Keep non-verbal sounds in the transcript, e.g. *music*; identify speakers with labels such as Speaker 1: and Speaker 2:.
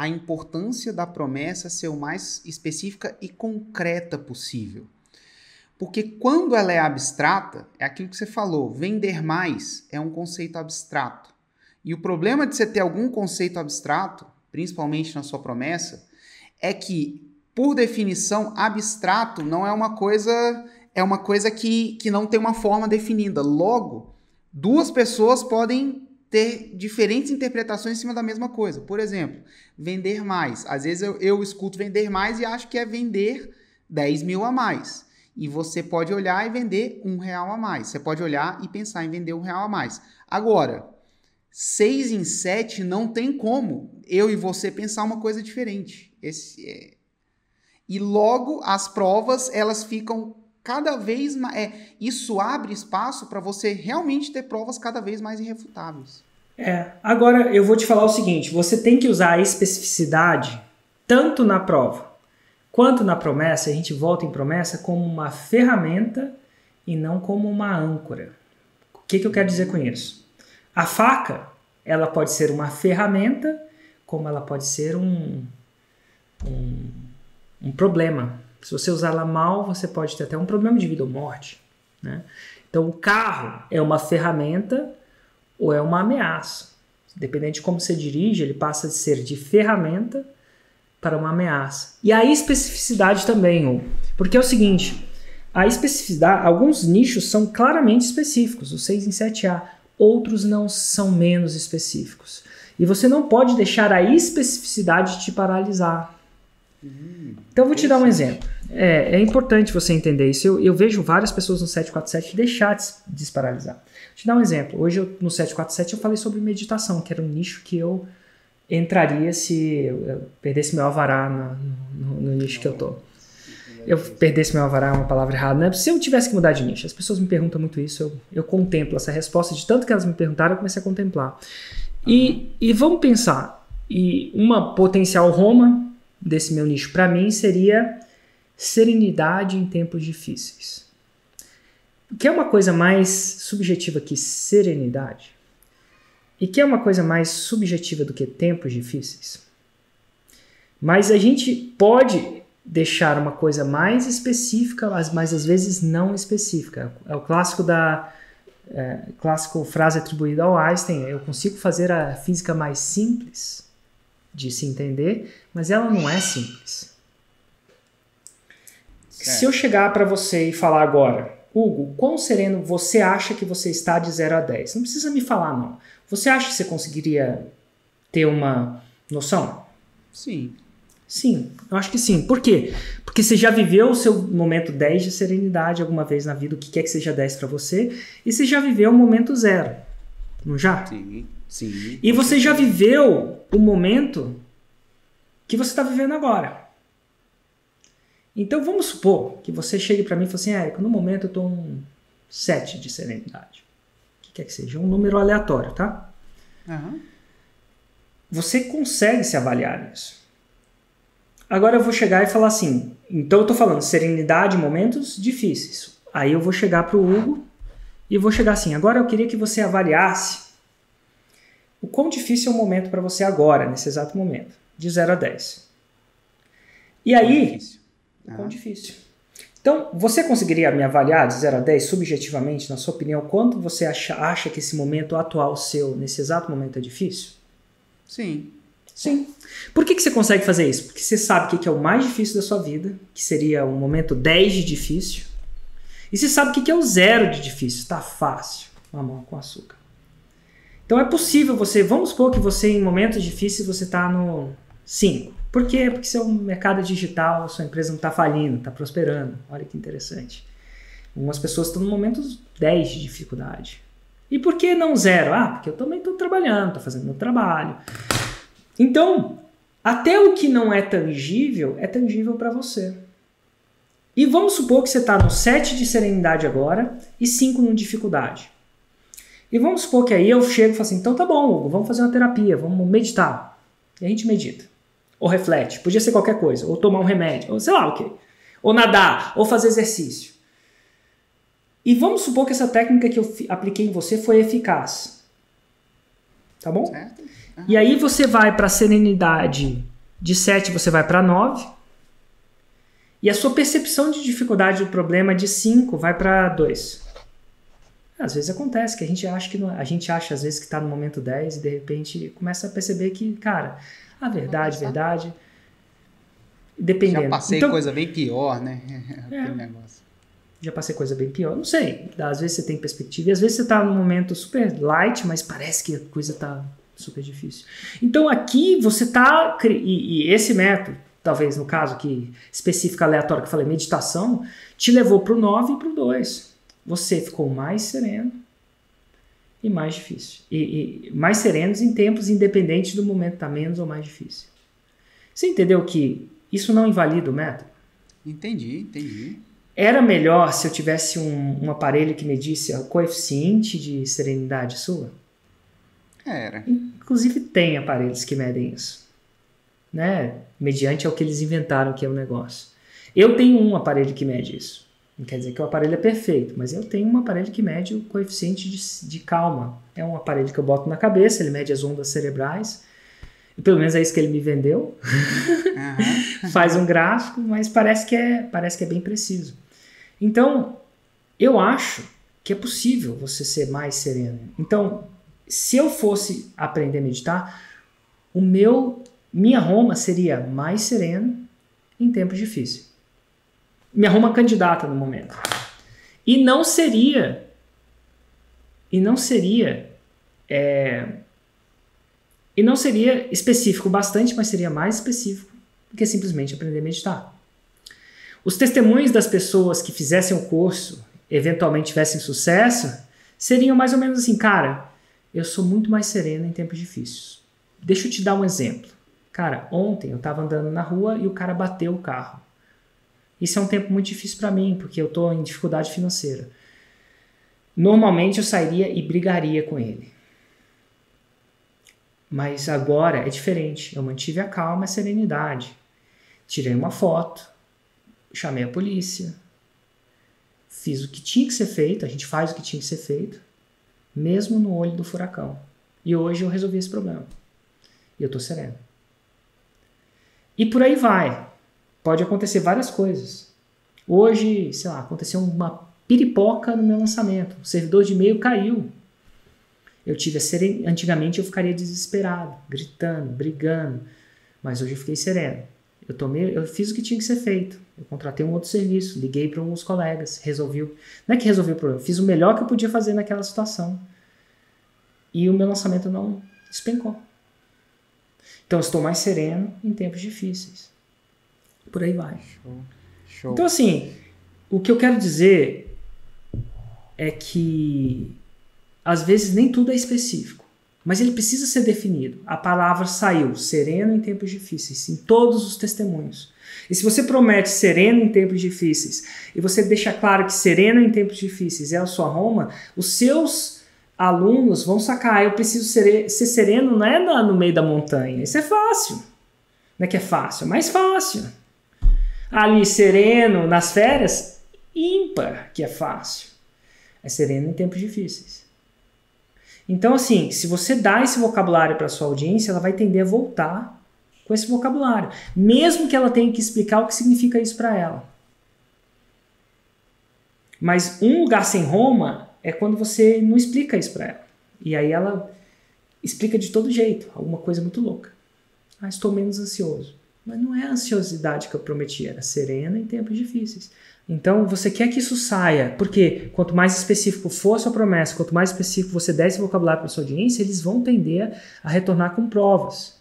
Speaker 1: a importância da promessa ser o mais específica e concreta possível. Porque quando ela é abstrata, é aquilo que você falou, vender mais é um conceito abstrato. E o problema de você ter algum conceito abstrato, principalmente na sua promessa, é que, por definição, abstrato não é uma coisa é uma coisa que, que não tem uma forma definida. Logo, duas pessoas podem ter diferentes interpretações em cima da mesma coisa. Por exemplo, vender mais. Às vezes eu, eu escuto vender mais e acho que é vender 10 mil a mais. E você pode olhar e vender um real a mais. Você pode olhar e pensar em vender um real a mais. Agora, seis em sete não tem como eu e você pensar uma coisa diferente. Esse é... E logo as provas elas ficam cada vez mais. É, isso abre espaço para você realmente ter provas cada vez mais irrefutáveis.
Speaker 2: É, agora eu vou te falar o seguinte: você tem que usar a especificidade tanto na prova quanto na promessa. A gente volta em promessa como uma ferramenta e não como uma âncora. O que, que eu quero dizer com isso? A faca, ela pode ser uma ferramenta, como ela pode ser um, um, um problema. Se você usar ela mal, você pode ter até um problema de vida ou morte. Né? Então, o carro é uma ferramenta ou é uma ameaça. Dependendo de como você dirige, ele passa de ser de ferramenta para uma ameaça. E a especificidade também, porque é o seguinte, a especificidade, alguns nichos são claramente específicos, os 6 em 7A, outros não são menos específicos. E você não pode deixar a especificidade te paralisar. Então, vou te dar um exemplo. É, é importante você entender isso. Eu, eu, vejo várias pessoas no 747 deixar de desparalisar. Vou te dar um exemplo. Hoje, eu, no 747, eu falei sobre meditação, que era um nicho que eu entraria se eu perdesse meu alvará no, no, no nicho que eu tô. Eu perdesse meu alvará é uma palavra errada, né? Se eu tivesse que mudar de nicho, as pessoas me perguntam muito isso, eu, eu contemplo essa resposta, de tanto que elas me perguntaram, eu comecei a contemplar. E, e vamos pensar, e uma potencial Roma desse meu nicho para mim seria serenidade em tempos difíceis. Que é uma coisa mais subjetiva que serenidade? E que é uma coisa mais subjetiva do que tempos difíceis? Mas a gente pode deixar uma coisa mais específica, mas às vezes não específica. É o clássico da é, clássico frase atribuída ao Einstein: eu consigo fazer a física mais simples de se entender, mas ela não é simples. Certo. Se eu chegar para você e falar agora, Hugo, quão sereno você acha que você está de 0 a 10? Não precisa me falar, não. Você acha que você conseguiria ter uma noção?
Speaker 1: Sim.
Speaker 2: Sim, eu acho que sim. Por quê? Porque você já viveu o seu momento 10 de serenidade alguma vez na vida, o que quer que seja 10 para você, e você já viveu o momento zero. Não já?
Speaker 1: Sim, sim.
Speaker 2: E você já viveu o momento que você está vivendo agora. Então vamos supor que você chegue para mim e fale assim, Érico, no momento eu estou um 7 de serenidade. O que quer que seja, um número aleatório, tá?
Speaker 1: Uhum.
Speaker 2: Você consegue se avaliar nisso. Agora eu vou chegar e falar assim, então eu estou falando serenidade em momentos difíceis. Aí eu vou chegar para o Hugo e vou chegar assim, agora eu queria que você avaliasse o quão difícil é o momento para você agora, nesse exato momento, de 0 a 10. E aí, quão difícil. Então, você conseguiria me avaliar de 0 a 10 subjetivamente, na sua opinião, quanto você acha, acha que esse momento atual seu, nesse exato momento, é difícil?
Speaker 1: Sim.
Speaker 2: Sim. Por que, que você consegue fazer isso? Porque você sabe o que é o mais difícil da sua vida, que seria o momento 10 de difícil. E você sabe o que é o zero de difícil. Está fácil. Mamão com açúcar. Então é possível você. Vamos supor que você, em momentos difíceis, você está no 5. Por quê? Porque seu mercado digital, sua empresa não está falindo, está prosperando. Olha que interessante. Algumas pessoas estão no momento 10 de dificuldade. E por que não zero? Ah, porque eu também estou trabalhando, estou fazendo meu trabalho. Então, até o que não é tangível é tangível para você. E vamos supor que você está no 7 de serenidade agora e 5 no dificuldade. E vamos supor que aí eu chego e falo assim: então tá bom, Hugo, vamos fazer uma terapia, vamos meditar. E a gente medita. Ou reflete, podia ser qualquer coisa, ou tomar um remédio, ou sei lá o quê. Ou nadar, ou fazer exercício. E vamos supor que essa técnica que eu apliquei em você foi eficaz. Tá bom?
Speaker 1: Certo.
Speaker 2: E aí você vai para a serenidade De 7 você vai para 9. E a sua percepção de dificuldade do problema de 5 vai para 2. Às vezes acontece que a gente acha que não, a gente acha às vezes que está no momento 10 e de repente começa a perceber que, cara, a verdade, verdade, dependendo.
Speaker 1: Já passei
Speaker 2: Então-
Speaker 1: coisa bem pior, né? *laughs*
Speaker 2: É.
Speaker 1: Aquele negócio.
Speaker 2: já passei coisa bem pior. Não sei. Às vezes você tem perspectiva e às vezes você tá num momento super light, mas parece que a coisa tá super difícil. Então aqui você tá. cri- E, e esse método, talvez no caso aqui específico aleatório que eu falei, meditação, te levou pro 9 e pro 2. Você ficou mais sereno e mais difícil. E, e mais serenos em tempos independentes do momento tá menos ou mais difícil. Você entendeu que isso não invalida o método?
Speaker 1: Entendi, entendi.
Speaker 2: Era melhor se eu tivesse um, um aparelho que medisse o coeficiente de serenidade sua?
Speaker 1: Era.
Speaker 2: Inclusive tem aparelhos que medem isso. Né? Mediante ao que eles inventaram que é o negócio. Eu tenho um aparelho que mede isso. Não quer dizer que o aparelho é perfeito, mas eu tenho um aparelho que mede o coeficiente de, de calma. É um aparelho que eu boto na cabeça, ele mede as ondas cerebrais. E pelo menos é isso que ele me vendeu.
Speaker 1: Aham. *laughs*
Speaker 2: faz um gráfico, mas parece que é, parece que é bem preciso. Então, eu acho que é possível você ser mais sereno. Então, se eu fosse aprender a meditar, o meu minha Roma seria mais sereno em tempos difíceis. Minha Roma candidata no momento. E não seria e não seria é, e não seria específico bastante, mas seria mais específico do que simplesmente aprender a meditar. Os testemunhos das pessoas que fizessem o curso, eventualmente tivessem sucesso, seriam mais ou menos assim, cara, eu sou muito mais sereno em tempos difíceis. Deixa eu te dar um exemplo. Cara, ontem eu estava andando na rua e o cara bateu o carro. Isso é um tempo muito difícil para mim, porque eu estou em dificuldade financeira. Normalmente eu sairia e brigaria com ele. Mas agora é diferente. Eu mantive a calma e a serenidade. Tirei uma foto, chamei a polícia, fiz o que tinha que ser feito, a gente faz o que tinha que ser feito, mesmo no olho do furacão. E hoje eu resolvi esse problema. E eu tô sereno. E por aí vai. Pode acontecer várias coisas. Hoje, sei lá, aconteceu uma piripoca no meu lançamento. O servidor de e-mail caiu. Eu tive a seren... Antigamente eu ficaria desesperado, gritando, brigando. Mas hoje eu fiquei sereno. Eu, tomei, eu fiz o que tinha que ser feito. Eu contratei um outro serviço, liguei para alguns colegas, resolvi. Não é que resolvi o problema, fiz o melhor que eu podia fazer naquela situação. E o meu lançamento não despencou. Então estou mais sereno em tempos difíceis. Por aí vai.
Speaker 1: Show. Show.
Speaker 2: Então, assim, o que eu quero dizer é que às vezes nem tudo é específico, mas ele precisa ser definido. A palavra saiu sereno em tempos difíceis, em todos os testemunhos. E se você promete sereno em tempos difíceis e você deixa claro que sereno em tempos difíceis é a sua Roma, os seus alunos vão sacar. Eu preciso ser, ser sereno não é no meio da montanha. Isso é fácil. Não é que é fácil, é mais fácil ali sereno nas férias, ímpar, que é fácil. É sereno em tempos difíceis. Então, assim, se você dá esse vocabulário para sua audiência, ela vai tender a voltar com esse vocabulário, mesmo que ela tenha que explicar o que significa isso para ela. Mas um lugar sem Roma é quando você não explica isso para ela. E aí ela explica de todo jeito, alguma coisa muito louca. Ah, estou menos ansioso. Mas não é a ansiosidade que eu prometi, era serena em tempos difíceis. Então você quer que isso saia, porque quanto mais específico for a sua promessa, quanto mais específico você der esse vocabulário para sua audiência, eles vão tender a retornar com provas.